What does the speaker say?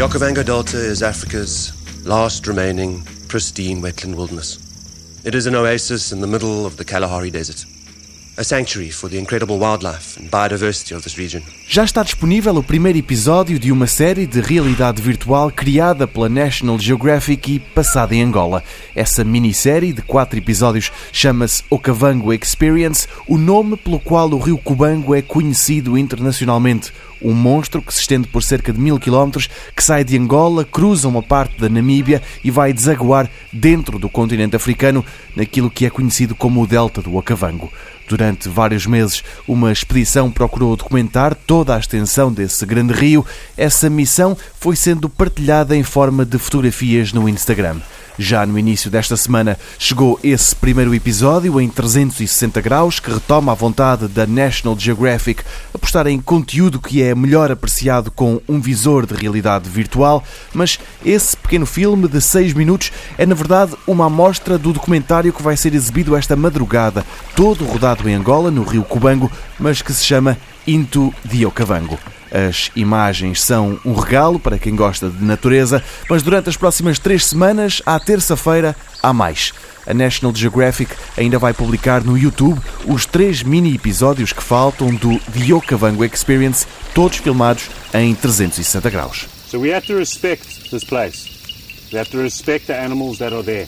The Okavango Delta is Africa's last remaining pristine wetland wilderness. It is an oasis in the middle of the Kalahari Desert, a sanctuary for the incredible wildlife and biodiversity of this region. Já está disponível o primeiro episódio de uma série de realidade virtual criada pela National Geographic e passada em Angola. Essa minissérie de quatro episódios chama-se Okavango Experience, o nome pelo qual o rio Cubango é conhecido internacionalmente. Um monstro que se estende por cerca de mil quilómetros, que sai de Angola, cruza uma parte da Namíbia e vai desaguar dentro do continente africano, naquilo que é conhecido como o Delta do Okavango. Durante vários meses, uma expedição procurou documentar toda a extensão desse grande rio. Essa missão foi sendo partilhada em forma de fotografias no Instagram. Já no início desta semana chegou esse primeiro episódio em 360 graus que retoma a vontade da National Geographic apostar em conteúdo que é melhor apreciado com um visor de realidade virtual, mas esse pequeno filme de 6 minutos é na verdade uma amostra do documentário que vai ser exibido esta madrugada, todo rodado em Angola, no Rio Cubango, mas que se chama Into the Okavango. As imagens são um regalo para quem gosta de natureza, mas durante as próximas três semanas, à terça-feira, há mais. A National Geographic ainda vai publicar no YouTube os três mini episódios que faltam do The Okavango Experience, todos filmados em 360 graus. So we have to respect this place. We have to respect the animals that are there.